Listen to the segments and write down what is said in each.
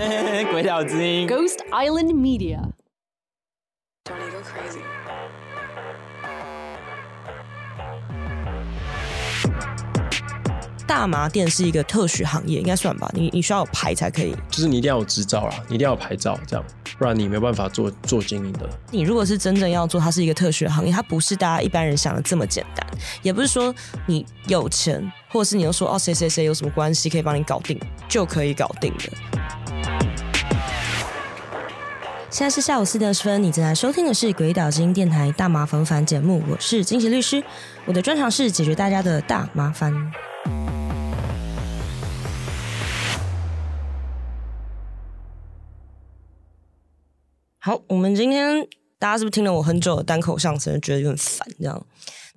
鬼岛之音，Ghost Island Media。大麻店是一个特许行业，应该算吧？你你需要有牌才可以，就是你一定要有执照啦，你一定要有牌照，这样不然你没有办法做做经营的。你如果是真正要做，它是一个特许行业，它不是大家一般人想的这么简单，也不是说你有钱，或者是你又说哦谁谁谁有什么关系可以帮你搞定就可以搞定的。现在是下午四点二十分，你正在收听的是《鬼岛之音电台》大麻烦烦节目，我是金奇律师，我的专长是解决大家的大麻烦。好，我们今天大家是不是听了我很久的单口相声，觉得有点烦？这样，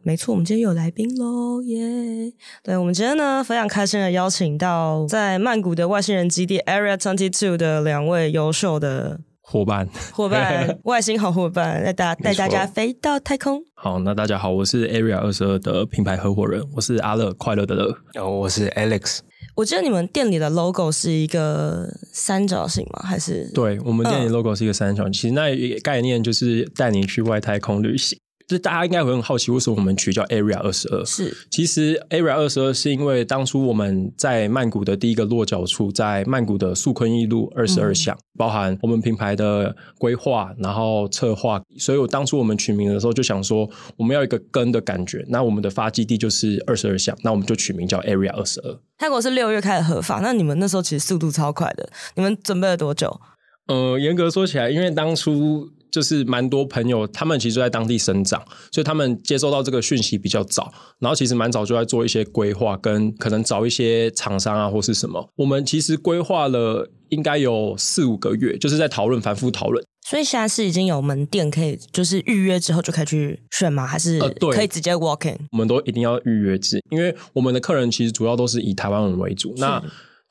没错，我们今天有来宾喽，耶、对，我们今天呢非常开心的邀请到在曼谷的外星人基地 Area Twenty Two 的两位优秀的伙伴，伙伴，外星好伙伴，带大带大家飞到太空。好，那大家好，我是 Area 二十二的品牌合伙人，我是阿乐，快乐的乐，然后我是 Alex。我记得你们店里的 logo 是一个三角形吗？还是？对，我们店里 logo 是一个三角形，嗯、其实那概念就是带你去外太空旅行。就是大家应该会很好奇，为什么我们取叫 Area 二十二？是，其实 Area 二十二是因为当初我们在曼谷的第一个落脚处，在曼谷的素坤一路二十二巷，包含我们品牌的规划，然后策划。所以我当初我们取名的时候就想说，我们要一个根的感觉。那我们的发基地就是二十二巷，那我们就取名叫 Area 二十二。泰国是六月开始合法，那你们那时候其实速度超快的。你们准备了多久？呃，严格说起来，因为当初。就是蛮多朋友，他们其实就在当地生长，所以他们接收到这个讯息比较早，然后其实蛮早就在做一些规划，跟可能找一些厂商啊或是什么。我们其实规划了应该有四五个月，就是在讨论，反复讨论。所以现在是已经有门店可以，就是预约之后就可以去选吗？还是可以直接 walk in？、呃、我们都一定要预约制，因为我们的客人其实主要都是以台湾人为主。那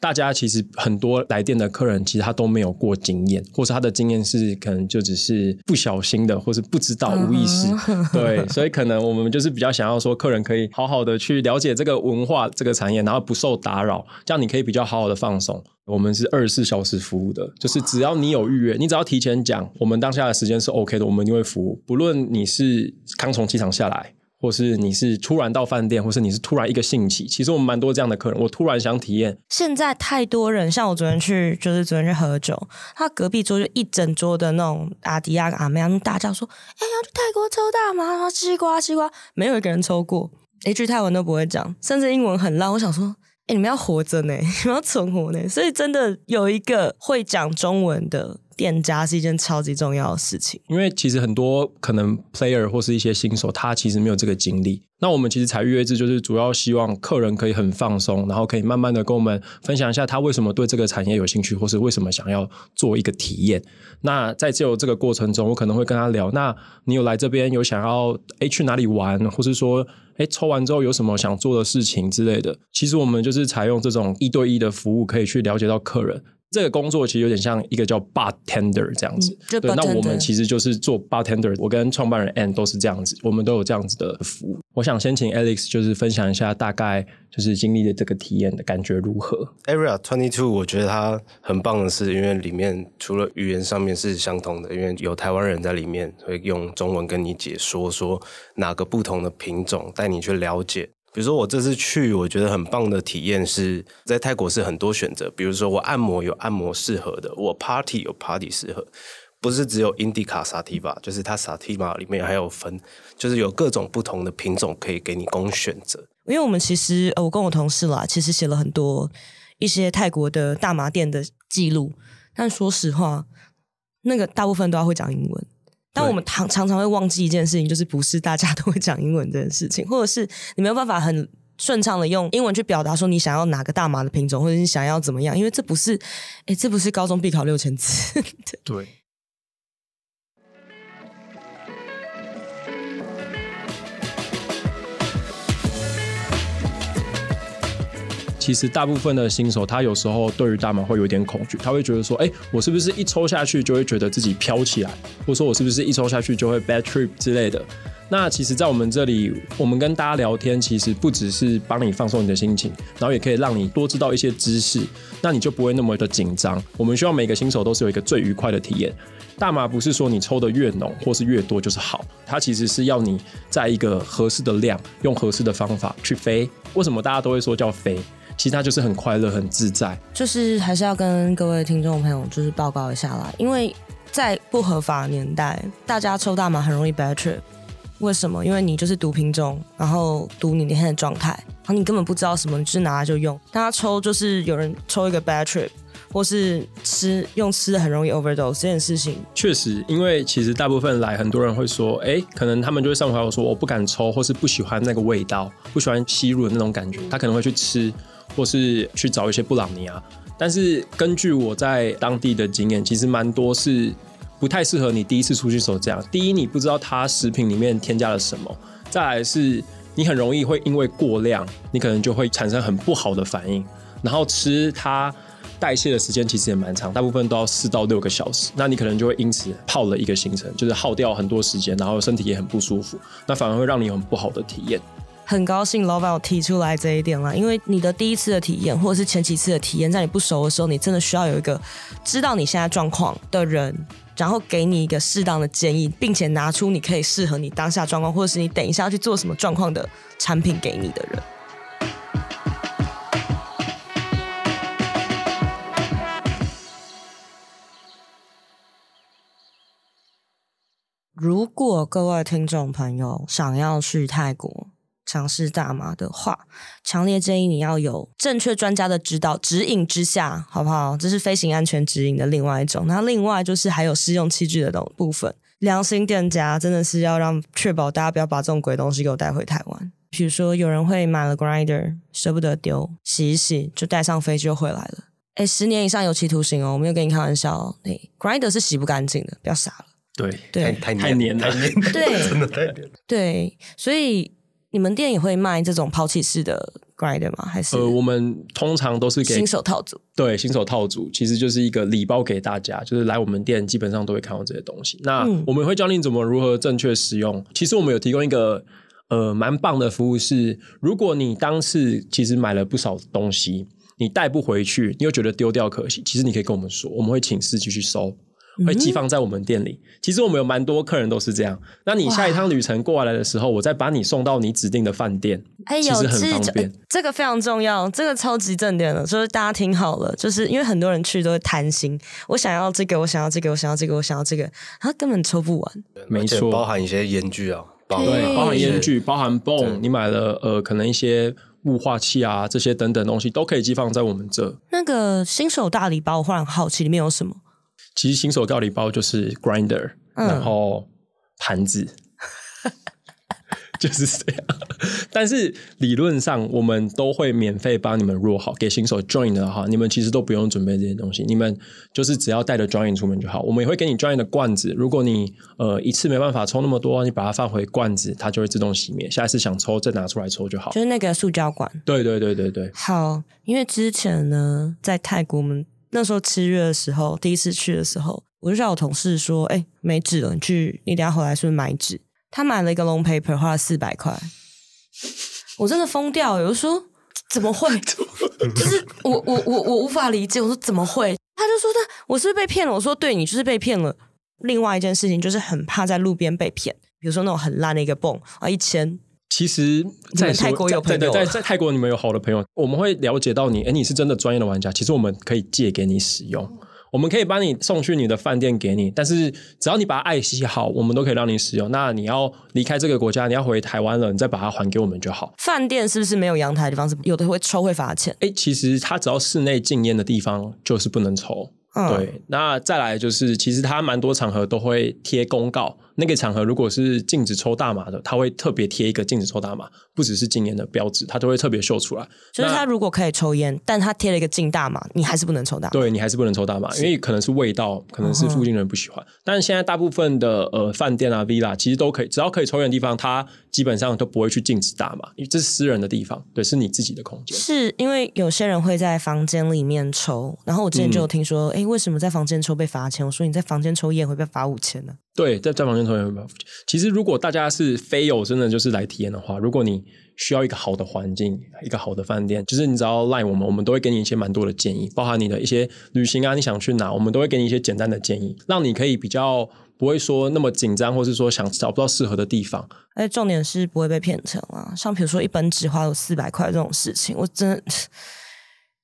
大家其实很多来店的客人，其实他都没有过经验，或是他的经验是可能就只是不小心的，或是不知道无意识。对，所以可能我们就是比较想要说，客人可以好好的去了解这个文化、这个产业，然后不受打扰，这样你可以比较好好的放松。我们是二十四小时服务的，就是只要你有预约，你只要提前讲，我们当下的时间是 OK 的，我们一定会服务，不论你是刚从机场下来。或是你是突然到饭店，或是你是突然一个兴起，其实我们蛮多这样的客人。我突然想体验。现在太多人，像我昨天去，就是昨天去喝酒，他隔壁桌就一整桌的那种阿迪亚阿妹他们大叫说：“哎、欸，要去泰国抽大麻，西瓜西瓜，没有一个人抽过，一句泰文都不会讲，甚至英文很烂。”我想说：“哎、你们要活着呢，你们要存活呢。”所以真的有一个会讲中文的。店家是一件超级重要的事情，因为其实很多可能 player 或是一些新手，他其实没有这个经历。那我们其实采预约制，就是主要希望客人可以很放松，然后可以慢慢的跟我们分享一下他为什么对这个产业有兴趣，或是为什么想要做一个体验。那在只有这个过程中，我可能会跟他聊，那你有来这边有想要诶去哪里玩，或是说诶抽完之后有什么想做的事情之类的。其实我们就是采用这种一对一的服务，可以去了解到客人。这个工作其实有点像一个叫 bartender 这样子，嗯、对。那我们其实就是做 bartender，我跟创办人 Ann 都是这样子，我们都有这样子的服务。我想先请 Alex 就是分享一下大概就是经历的这个体验的感觉如何？Area Twenty Two，我觉得它很棒的是，因为里面除了语言上面是相同的，因为有台湾人在里面会用中文跟你解说，说哪个不同的品种，带你去了解。比如说我这次去，我觉得很棒的体验是在泰国是很多选择。比如说我按摩有按摩适合的，我 party 有 party 适合，不是只有 Indica Sativa，就是它 Sativa 里面还有分，就是有各种不同的品种可以给你供选择。因为我们其实呃，我跟我同事啦，其实写了很多一些泰国的大麻店的记录，但说实话，那个大部分都要会讲英文。但我们常常常会忘记一件事情，就是不是大家都会讲英文这件事情，或者是你没有办法很顺畅的用英文去表达说你想要哪个大麻的品种，或者你想要怎么样，因为这不是，哎，这不是高中必考六千字。对。其实大部分的新手他有时候对于大麻会有点恐惧，他会觉得说，哎，我是不是一抽下去就会觉得自己飘起来，或者说我是不是一抽下去就会 bad trip 之类的。那其实，在我们这里，我们跟大家聊天，其实不只是帮你放松你的心情，然后也可以让你多知道一些知识，那你就不会那么的紧张。我们希望每个新手都是有一个最愉快的体验。大麻不是说你抽的越浓或是越多就是好，它其实是要你在一个合适的量，用合适的方法去飞。为什么大家都会说叫飞？其实它就是很快乐、很自在。就是还是要跟各位听众朋友就是报告一下啦，因为在不合法的年代，大家抽大麻很容易 bad trip。为什么？因为你就是读品种，然后读你那天的状态，然后你根本不知道什么，你就是拿来就用。大家抽就是有人抽一个 bad trip，或是吃用吃的很容易 overdose 这件事情。确实，因为其实大部分来很多人会说，哎，可能他们就会上回我说我不敢抽，或是不喜欢那个味道，不喜欢吸入的那种感觉，他可能会去吃，或是去找一些布朗尼啊。但是根据我在当地的经验，其实蛮多是。不太适合你第一次出去手这样。第一，你不知道它食品里面添加了什么；再来是，你很容易会因为过量，你可能就会产生很不好的反应。然后吃它代谢的时间其实也蛮长，大部分都要四到六个小时。那你可能就会因此泡了一个行程，就是耗掉很多时间，然后身体也很不舒服。那反而会让你有很不好的体验。很高兴老板有提出来这一点啦，因为你的第一次的体验，或者是前几次的体验，在你不熟的时候，你真的需要有一个知道你现在状况的人。然后给你一个适当的建议，并且拿出你可以适合你当下状况，或者是你等一下要去做什么状况的产品给你的人。如果各位听众朋友想要去泰国，尝试大麻的话，强烈建议你要有正确专家的指导指引之下，好不好？这是飞行安全指引的另外一种。那另外就是还有试用器具的部分，良心店家真的是要让确保大家不要把这种鬼东西给我带回台湾。比如说有人会买了 grinder 舍不得丢，洗一洗就带上飞机就回来了。哎，十年以上有期徒刑哦！我没有跟你开玩笑哦。哎，grinder 是洗不干净的，不要傻了。对对，太太黏了，对，真的太黏。对，所以。你们店也会卖这种抛弃式的 grinder 吗？还是？呃，我们通常都是给新手套组。对，新手套组其实就是一个礼包给大家，就是来我们店基本上都会看到这些东西。那我们会教你怎么如何正确使用。其实我们有提供一个呃蛮棒的服务是，如果你当时其实买了不少东西，你带不回去，你又觉得丢掉可惜，其实你可以跟我们说，我们会请司机去收。会寄放在我们店里。其实我们有蛮多客人都是这样。那你下一趟旅程过来的时候，我再把你送到你指定的饭店，哎呦，其实很方便。这个非常重要，这个超级正点的，就是大家听好了，就是因为很多人去都会贪心，我想要这个，我想要这个，我想要这个，我想要这个，他根本抽不完。没错，包含一些烟具啊，对，包含烟具，包含 bone，你买了呃，可能一些雾化器啊，这些等等东西都可以寄放在我们这。那个新手大礼包，我忽然好奇里面有什么？其实新手料理包就是 grinder，嗯，然后盘子，就是这样。但是理论上我们都会免费帮你们 roll 好，给新手 join 的哈，你们其实都不用准备这些东西，你们就是只要带着 join 出门就好。我们也会给你 join 的罐子，如果你呃一次没办法抽那么多，你把它放回罐子，它就会自动熄灭。下一次想抽再拿出来抽就好。就是那个塑胶管。对对对对对。好，因为之前呢，在泰国我们。那时候七月的时候，第一次去的时候，我就叫我同事说：“哎、欸，没纸了，你去，你等下回来是不是买纸？”他买了一个 long paper，花了四百块。我真的疯掉，我就说：“怎么会？” 就是我我我我无法理解。我说：“怎么会？”他就说：“他我是不是被骗了？”我说：“对，你就是被骗了。”另外一件事情就是很怕在路边被骗，比如说那种很烂的一个泵啊，一千。其实在，在泰国有朋友，在在泰国你们有好的朋友，我们会了解到你，哎，你是真的专业的玩家。其实我们可以借给你使用，我们可以帮你送去你的饭店给你。但是只要你把它爱惜好，我们都可以让你使用。那你要离开这个国家，你要回台湾了，你再把它还给我们就好。饭店是不是没有阳台的地方是有的会抽会罚钱？哎，其实它只要室内禁烟的地方就是不能抽。嗯、对，那再来就是，其实它蛮多场合都会贴公告。那个场合如果是禁止抽大麻的，他会特别贴一个禁止抽大麻，不只是禁烟的标志，他都会特别秀出来。就是他如果可以抽烟，但他贴了一个禁大麻，你还是不能抽大麻。对，你还是不能抽大麻，因为可能是味道，可能是附近人不喜欢。嗯、但是现在大部分的呃饭店啊、villa 其实都可以，只要可以抽烟的地方，他基本上都不会去禁止大麻，因为这是私人的地方，对，是你自己的空间。是因为有些人会在房间里面抽，然后我之前就有听说，哎、嗯，为什么在房间抽被罚钱？我说你在房间抽烟会被罚五千呢？对，在在房间抽烟会被罚五千。其实如果大家是非有真的就是来体验的话，如果你需要一个好的环境，一个好的饭店，就是你只要赖我们，我们都会给你一些蛮多的建议，包含你的一些旅行啊，你想去哪，我们都会给你一些简单的建议，让你可以比较不会说那么紧张，或是说想找不到适合的地方。而重点是不会被骗成啊，像比如说一本纸花有四百块这种事情，我真的。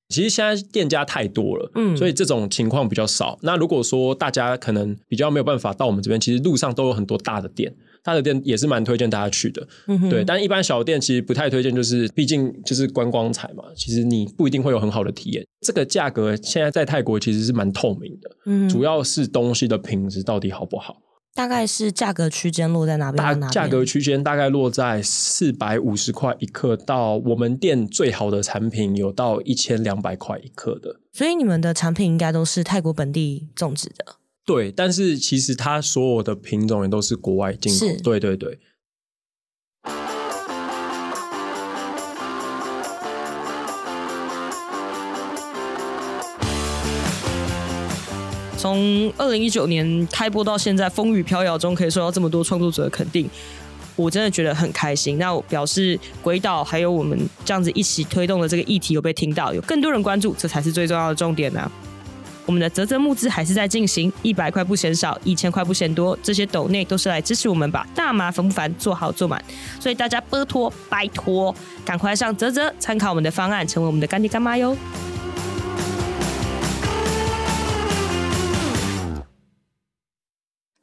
其实现在店家太多了，嗯，所以这种情况比较少。那如果说大家可能比较没有办法到我们这边，其实路上都有很多大的店，大的店也是蛮推荐大家去的，嗯哼，对。但一般小店其实不太推荐，就是毕竟就是观光财嘛，其实你不一定会有很好的体验。这个价格现在在泰国其实是蛮透明的，嗯，主要是东西的品质到底好不好。大概是价格区间落在哪边？大价格区间大概落在四百五十块一克，到我们店最好的产品有到一千两百块一克的。所以你们的产品应该都是泰国本地种植的。对，但是其实它所有的品种也都是国外进口。对对对。从二零一九年开播到现在，风雨飘摇中可以受到这么多创作者的肯定，我真的觉得很开心。那我表示鬼岛还有我们这样子一起推动的这个议题有被听到，有更多人关注，这才是最重要的重点呢、我们的泽泽募资还是在进行，一百块不嫌少，一千块不嫌多，这些抖内都是来支持我们把大麻烦不烦做好做满，所以大家拜托拜托，赶快上泽泽参考我们的方案，成为我们的干爹干妈哟。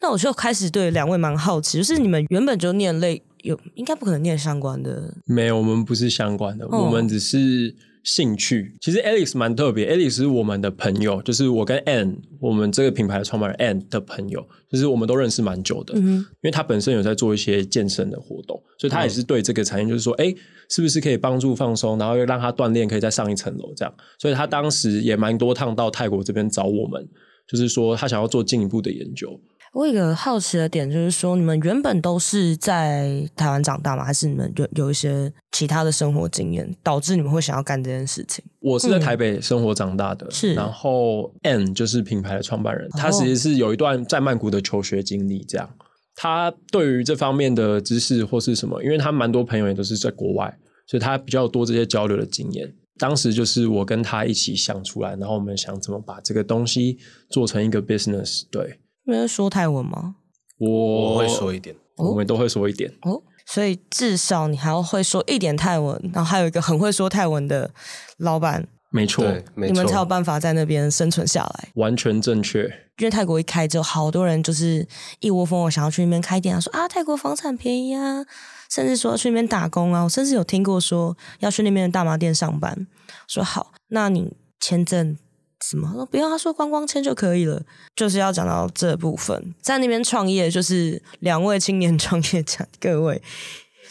那我就开始对两位蛮好奇，就是你们原本就念类，有应该不可能念相关的。没有，我们不是相关的，哦、我们只是兴趣。其实 Alex 蛮特别，Alex 是我们的朋友，就是我跟 Ann，我们这个品牌的创办人 Ann 的朋友，就是我们都认识蛮久的。嗯，因为他本身有在做一些健身的活动，所以他也是对这个产业，就是说，哎、嗯，是不是可以帮助放松，然后又让他锻炼，可以再上一层楼这样。所以他当时也蛮多趟到泰国这边找我们，就是说他想要做进一步的研究。我有一个好奇的点，就是说，你们原本都是在台湾长大吗？还是你们有有一些其他的生活经验，导致你们会想要干这件事情？我是在台北生活长大的，是、嗯。然后 Ann 就是品牌的创办人，他其实是有一段在曼谷的求学经历，这样。他对于这方面的知识或是什么，因为他蛮多朋友也都是在国外，所以他比较多这些交流的经验。当时就是我跟他一起想出来，然后我们想怎么把这个东西做成一个 business，对。你会说泰文吗？我，我会说一点，我们都会说一点哦。所以至少你还要会说一点泰文，然后还有一个很会说泰文的老板，没错，你们才有办法在那边生存下来。完全正确。因为泰国一开之后，好多人就是一窝蜂，我想要去那边开店啊，说啊泰国房产便宜啊，甚至说要去那边打工啊。我甚至有听过说要去那边的大麻店上班，说好，那你签证。什么？不要他说观光签就可以了，就是要讲到这部分，在那边创业，就是两位青年创业者，各位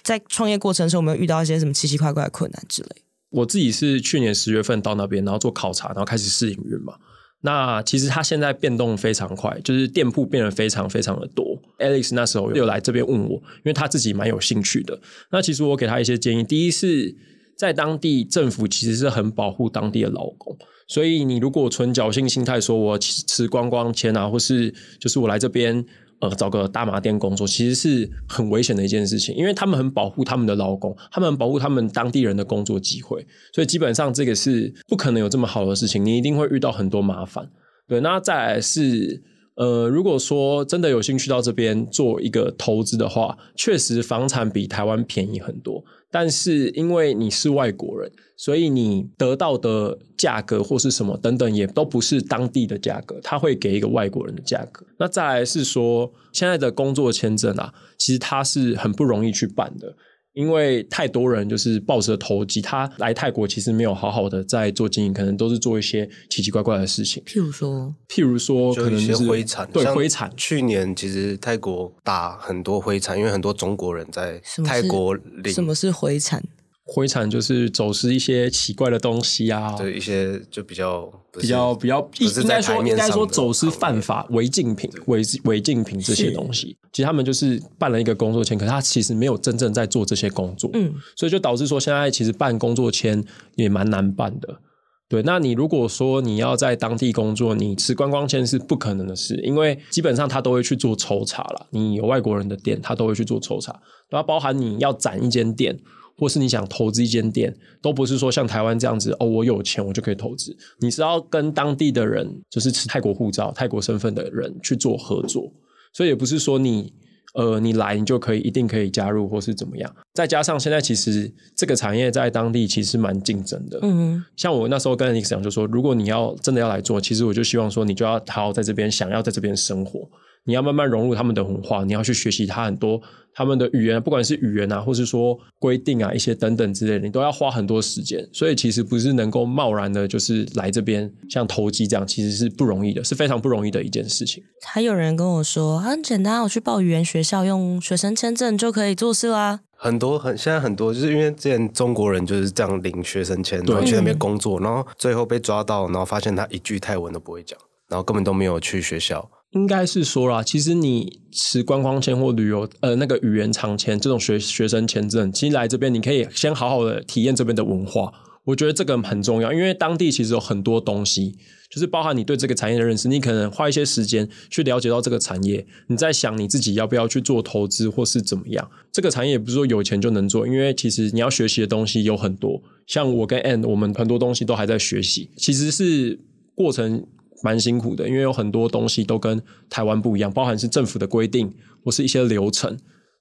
在创业过程中有没有遇到一些什么奇奇怪怪的困难之类？我自己是去年十月份到那边，然后做考察，然后开始试营运嘛。那其实他现在变动非常快，就是店铺变得非常非常的多。Alex 那时候又来这边问我，因为他自己蛮有兴趣的。那其实我给他一些建议，第一是在当地政府其实是很保护当地的劳工。所以你如果存侥幸心态，说我持光光签啊，或是就是我来这边呃找个大麻店工作，其实是很危险的一件事情，因为他们很保护他们的劳工，他们很保护他们当地人的工作机会，所以基本上这个是不可能有这么好的事情，你一定会遇到很多麻烦。对，那再来是呃，如果说真的有兴趣到这边做一个投资的话，确实房产比台湾便宜很多。但是因为你是外国人，所以你得到的价格或是什么等等，也都不是当地的价格，他会给一个外国人的价格。那再来是说，现在的工作签证啊，其实它是很不容易去办的，因为太多人就是抱着投机，他来泰国其实没有好好的在做经营，可能都是做一些奇奇怪怪的事情。譬如说，譬如说，可能一些灰产，对灰产。去年其实泰国打很多灰产，因为很多中国人在泰国领。什么是灰产？灰产就是走私一些奇怪的东西啊，对，一些就比较比较比较，应该说应该说走私犯法违禁品、违违禁品这些东西。其实他们就是办了一个工作签，可是他其实没有真正在做这些工作，嗯，所以就导致说现在其实办工作签也蛮难办的。对，那你如果说你要在当地工作，你持观光签是不可能的事，因为基本上他都会去做抽查了。你有外国人的店，他都会去做抽查，然后包含你要展一间店。或是你想投资一间店，都不是说像台湾这样子哦，我有钱我就可以投资。你是要跟当地的人，就是持泰国护照、泰国身份的人去做合作，所以也不是说你呃你来你就可以一定可以加入或是怎么样。再加上现在其实这个产业在当地其实蛮竞争的。嗯，像我那时候跟 Alex 讲，就说如果你要真的要来做，其实我就希望说你就要好好在这边，想要在这边生活。你要慢慢融入他们的文化，你要去学习他很多他们的语言，不管是语言啊，或是说规定啊，一些等等之类的，你都要花很多时间。所以其实不是能够贸然的，就是来这边像投机这样，其实是不容易的，是非常不容易的一件事情。还有人跟我说很简单，我去报语言学校，用学生签证就可以做事啦。很多很现在很多就是因为之前中国人就是这样领学生签，然后去那边工作，然后最后被抓到，然后发现他一句泰文都不会讲，然后根本都没有去学校。应该是说啦，其实你持观光签或旅游呃那个语言长签这种学学生签证，其实来这边你可以先好好的体验这边的文化，我觉得这个很重要，因为当地其实有很多东西，就是包含你对这个产业的认识，你可能花一些时间去了解到这个产业，你在想你自己要不要去做投资或是怎么样，这个产业也不是说有钱就能做，因为其实你要学习的东西有很多，像我跟 Ann 我们很多东西都还在学习，其实是过程。蛮辛苦的，因为有很多东西都跟台湾不一样，包含是政府的规定或是一些流程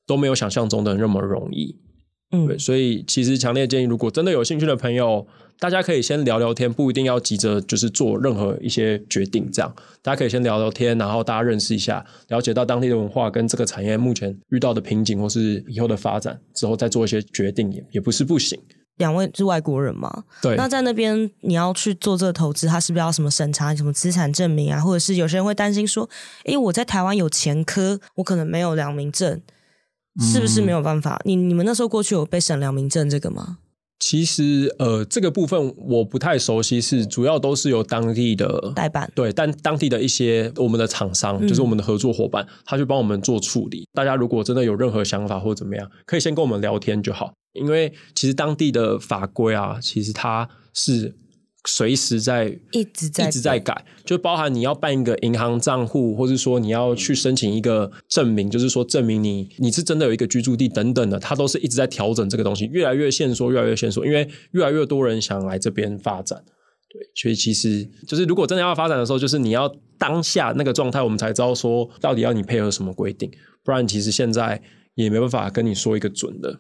都没有想象中的那么容易。嗯，对，所以其实强烈建议，如果真的有兴趣的朋友，大家可以先聊聊天，不一定要急着就是做任何一些决定。这样，大家可以先聊聊天，然后大家认识一下，了解到当地的文化跟这个产业目前遇到的瓶颈或是以后的发展之后，再做一些决定也也不是不行。两位是外国人嘛？对。那在那边你要去做这个投资，他是不是要什么审查什么资产证明啊？或者是有些人会担心说，诶，我在台湾有前科，我可能没有良民证，是不是没有办法？嗯、你你们那时候过去有被审良民证这个吗？其实呃，这个部分我不太熟悉，是主要都是由当地的代办对，但当地的一些我们的厂商，嗯、就是我们的合作伙伴，他去帮我们做处理。大家如果真的有任何想法或怎么样，可以先跟我们聊天就好。因为其实当地的法规啊，其实它是随时在一直在一直在改，就包含你要办一个银行账户，或是说你要去申请一个证明，就是说证明你你是真的有一个居住地等等的，它都是一直在调整这个东西，越来越限缩，越来越限缩，因为越来越多人想来这边发展，对，所以其实就是如果真的要发展的时候，就是你要当下那个状态，我们才知道说到底要你配合什么规定，不然其实现在也没办法跟你说一个准的。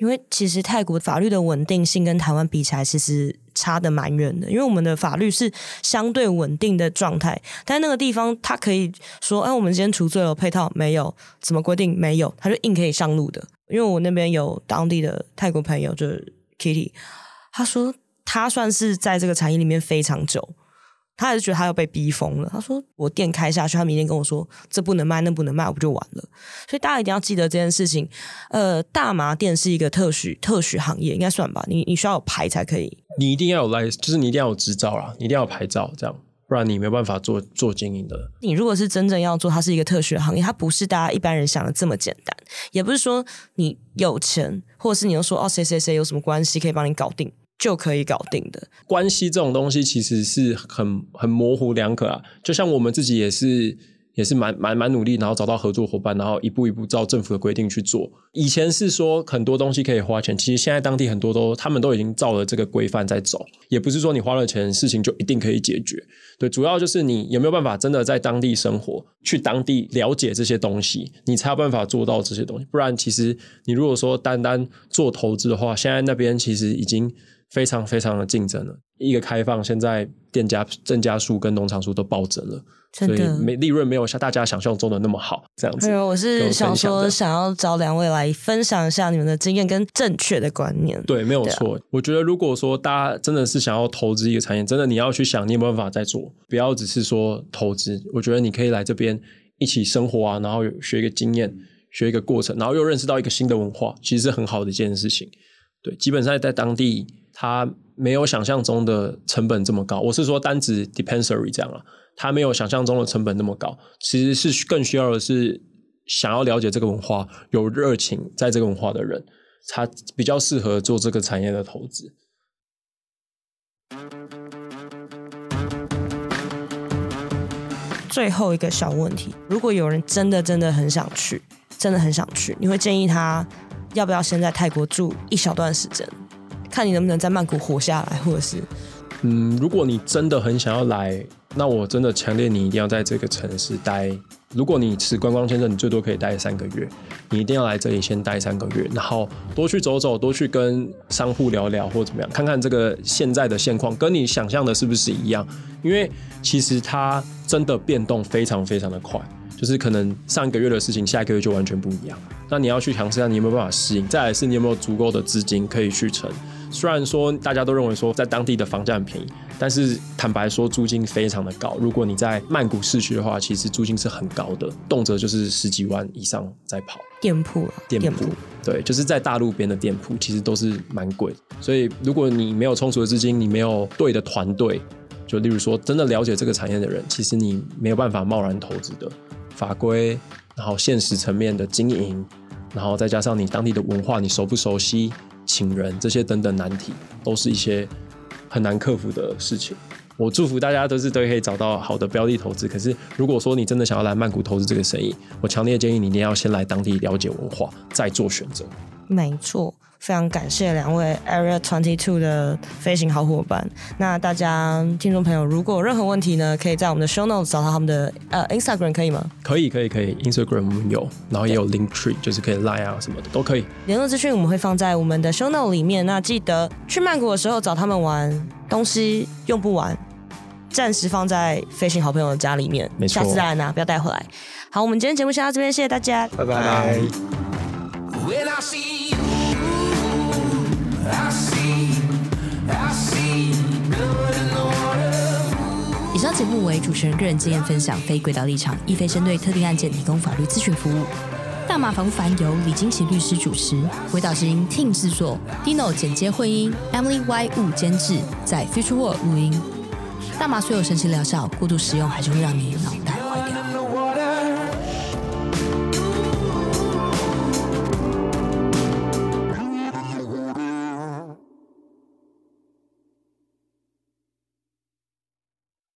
因为其实泰国法律的稳定性跟台湾比起来，其实差得蛮远的。因为我们的法律是相对稳定的状态，但那个地方他可以说：“哎，我们今天除罪了，配套没有，什么规定没有，他就硬可以上路的。”因为我那边有当地的泰国朋友，就是 Kitty，他说他算是在这个产业里面非常久。他还是觉得他要被逼疯了。他说：“我店开下去，他明天跟我说这不能卖，那不能卖，我不就完了？”所以大家一定要记得这件事情。呃，大麻店是一个特许特许行业，应该算吧？你你需要有牌才可以。你一定要有 license，，就是你一定要有执照啦，你一定要有牌照，这样不然你没有办法做做经营的。你如果是真正要做，它是一个特许行业，它不是大家一般人想的这么简单。也不是说你有钱，或者是你又说哦谁谁谁有什么关系可以帮你搞定。就可以搞定的关系，这种东西其实是很很模糊两可啊。就像我们自己也是。也是蛮蛮蛮努力，然后找到合作伙伴，然后一步一步照政府的规定去做。以前是说很多东西可以花钱，其实现在当地很多都他们都已经照了这个规范在走，也不是说你花了钱，事情就一定可以解决。对，主要就是你有没有办法真的在当地生活，去当地了解这些东西，你才有办法做到这些东西。不然，其实你如果说单单做投资的话，现在那边其实已经非常非常的竞争了。一个开放，现在店家正家数跟农场数都暴增了，所以没利润没有像大家想象中的那么好。这样子，没有，我是想说，想要找两位来分享一下你们的经验跟正确的观念。对，没有错。啊、我觉得如果说大家真的是想要投资一个产业，真的你要去想，你有没有办法再做，不要只是说投资。我觉得你可以来这边一起生活啊，然后学一个经验。学一个过程，然后又认识到一个新的文化，其实是很好的一件事情。对，基本上在当地，它没有想象中的成本这么高。我是说单指 dispensary 这样啊，它没有想象中的成本那么高。其实是更需要的是想要了解这个文化、有热情在这个文化的人，他比较适合做这个产业的投资。最后一个小问题：如果有人真的真的很想去。真的很想去，你会建议他要不要先在泰国住一小段时间，看你能不能在曼谷活下来，或者是，嗯，如果你真的很想要来，那我真的强烈你一定要在这个城市待。如果你持观光签证，你最多可以待三个月，你一定要来这里先待三个月，然后多去走走，多去跟商户聊聊，或怎么样，看看这个现在的现况跟你想象的是不是一样，因为其实它真的变动非常非常的快。就是可能上一个月的事情，下一个月就完全不一样。那你要去尝试下，你有没有办法适应？再来是，你有没有足够的资金可以去存？虽然说大家都认为说在当地的房价很便宜，但是坦白说租金非常的高。如果你在曼谷市区的话，其实租金是很高的，动辄就是十几万以上在跑。店铺啊，店铺，对，就是在大路边的店铺，其实都是蛮贵。所以如果你没有充足的资金，你没有对的团队，就例如说真的了解这个产业的人，其实你没有办法贸然投资的。法规，然后现实层面的经营，然后再加上你当地的文化，你熟不熟悉，情人这些等等难题，都是一些很难克服的事情。我祝福大家都是都可以找到好的标的投资。可是如果说你真的想要来曼谷投资这个生意，我强烈建议你一定要先来当地了解文化，再做选择。没错。非常感谢两位 Area Twenty Two 的飞行好伙伴。那大家听众朋友，如果有任何问题呢，可以在我们的 Show Notes 找到他们的呃 Instagram 可以吗？可以，可以，可以。Instagram 我们有，然后也有 Link Tree，就是可以 Line 啊什么的都可以。联络资讯我们会放在我们的 Show Notes 里面。那记得去曼谷的时候找他们玩，东西用不完，暂时放在飞行好朋友的家里面，没错。下次再来拿，不要带回来。好，我们今天节目先到这边，谢谢大家，拜拜。以上节目为主持人个人经验分享，非轨道立场，亦非针对特定案件提供法律咨询服务。大麻烦不烦由李金奇律师主持，轨道之音 Team 制作，Dino 剪接混音，Emily Y 务监制，在 Future World 录音。大麻虽有神奇疗效，过度使用还是会让你脑袋。